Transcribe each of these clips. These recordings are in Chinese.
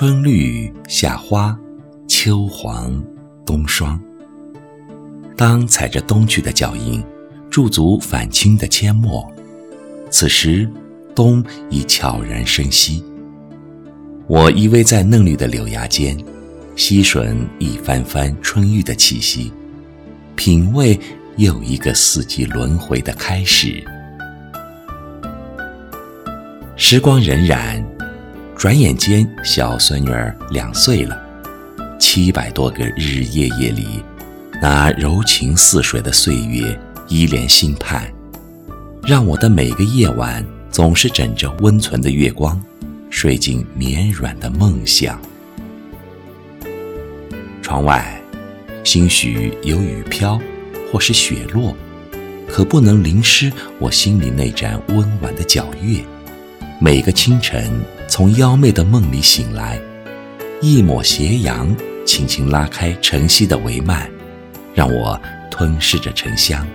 春绿夏花，秋黄冬霜。当踩着冬去的脚印，驻足返青的阡陌，此时冬已悄然深息。我依偎在嫩绿的柳芽间，吸吮一番番春玉的气息，品味又一个四季轮回的开始。时光荏苒，转眼间小孙女儿两岁了。七百多个日日夜夜里，那柔情似水的岁月依恋心盼，让我的每个夜晚总是枕着温存的月光。睡进绵软的梦乡。窗外，兴许有雨飘，或是雪落，可不能淋湿我心里那盏温婉的皎月。每个清晨，从妖媚的梦里醒来，一抹斜阳轻轻拉开晨曦的帷幔，让我吞噬着沉香，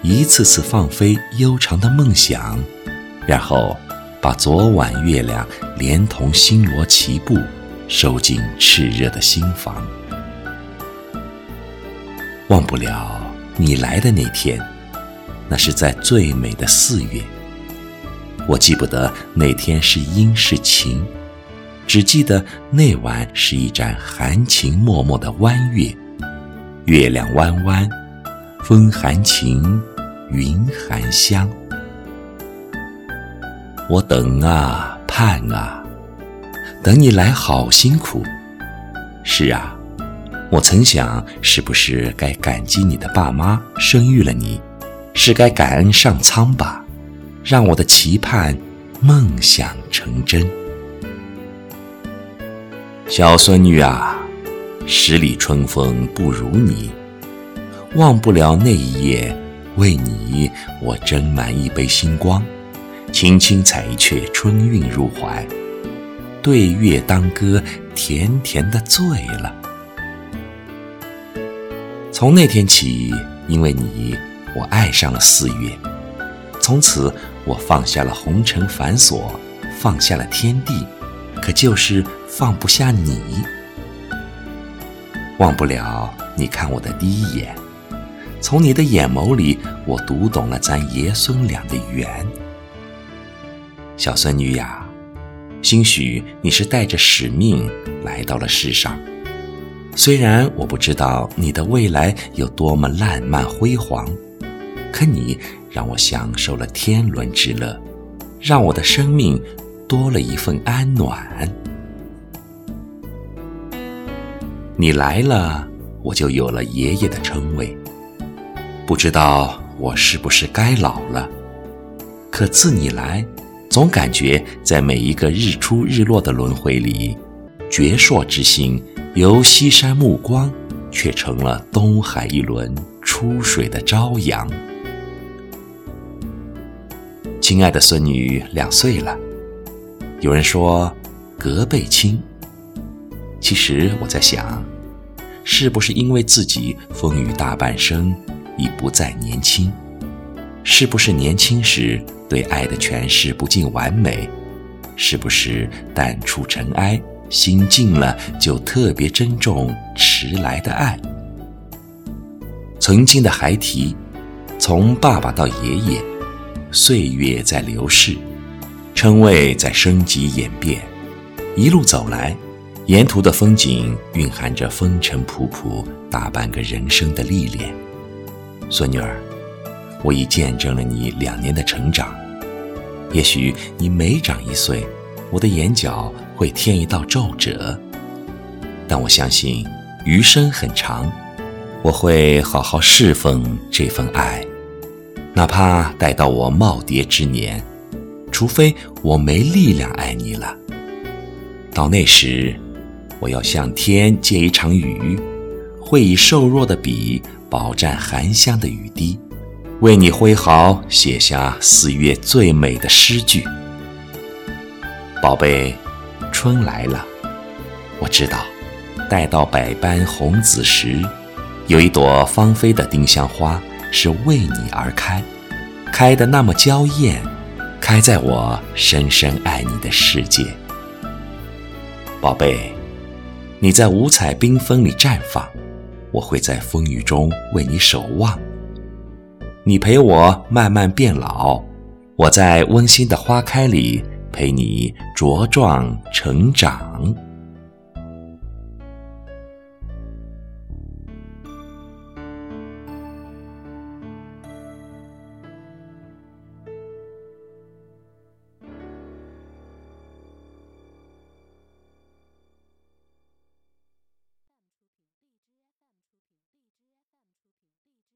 一次次放飞悠长的梦想，然后。把昨晚月亮连同星罗棋布收进炽热的心房，忘不了你来的那天，那是在最美的四月。我记不得那天是阴是晴，只记得那晚是一盏含情脉脉的弯月，月亮弯弯，风含情，云含香。我等啊盼啊，等你来好辛苦。是啊，我曾想，是不是该感激你的爸妈生育了你，是该感恩上苍吧，让我的期盼梦想成真。小孙女啊，十里春风不如你，忘不了那一夜，为你我斟满一杯星光。轻轻采一阙春韵入怀，对月当歌，甜甜的醉了。从那天起，因为你，我爱上了四月。从此，我放下了红尘繁琐，放下了天地，可就是放不下你。忘不了你看我的第一眼，从你的眼眸里，我读懂了咱爷孙俩的缘。小孙女呀，兴许你是带着使命来到了世上。虽然我不知道你的未来有多么烂漫辉煌，可你让我享受了天伦之乐，让我的生命多了一份安暖。你来了，我就有了爷爷的称谓。不知道我是不是该老了？可自你来。总感觉在每一个日出日落的轮回里，矍铄之心由西山暮光，却成了东海一轮出水的朝阳。亲爱的孙女两岁了，有人说隔辈亲。其实我在想，是不是因为自己风雨大半生，已不再年轻？是不是年轻时？对爱的诠释不尽完美，是不是淡出尘埃，心静了就特别珍重迟来的爱？曾经的孩提，从爸爸到爷爷，岁月在流逝，称谓在升级演变，一路走来，沿途的风景蕴含着风尘仆仆大半个人生的历练。孙女儿。我已见证了你两年的成长，也许你每长一岁，我的眼角会添一道皱褶，但我相信余生很长，我会好好侍奉这份爱，哪怕待到我耄耋之年，除非我没力量爱你了，到那时，我要向天借一场雨，会以瘦弱的笔饱蘸含香的雨滴。为你挥毫写下四月最美的诗句，宝贝，春来了。我知道，待到百般红紫时，有一朵芳菲的丁香花是为你而开，开得那么娇艳，开在我深深爱你的世界。宝贝，你在五彩缤纷里绽放，我会在风雨中为你守望。你陪我慢慢变老，我在温馨的花开里陪你茁壮成长。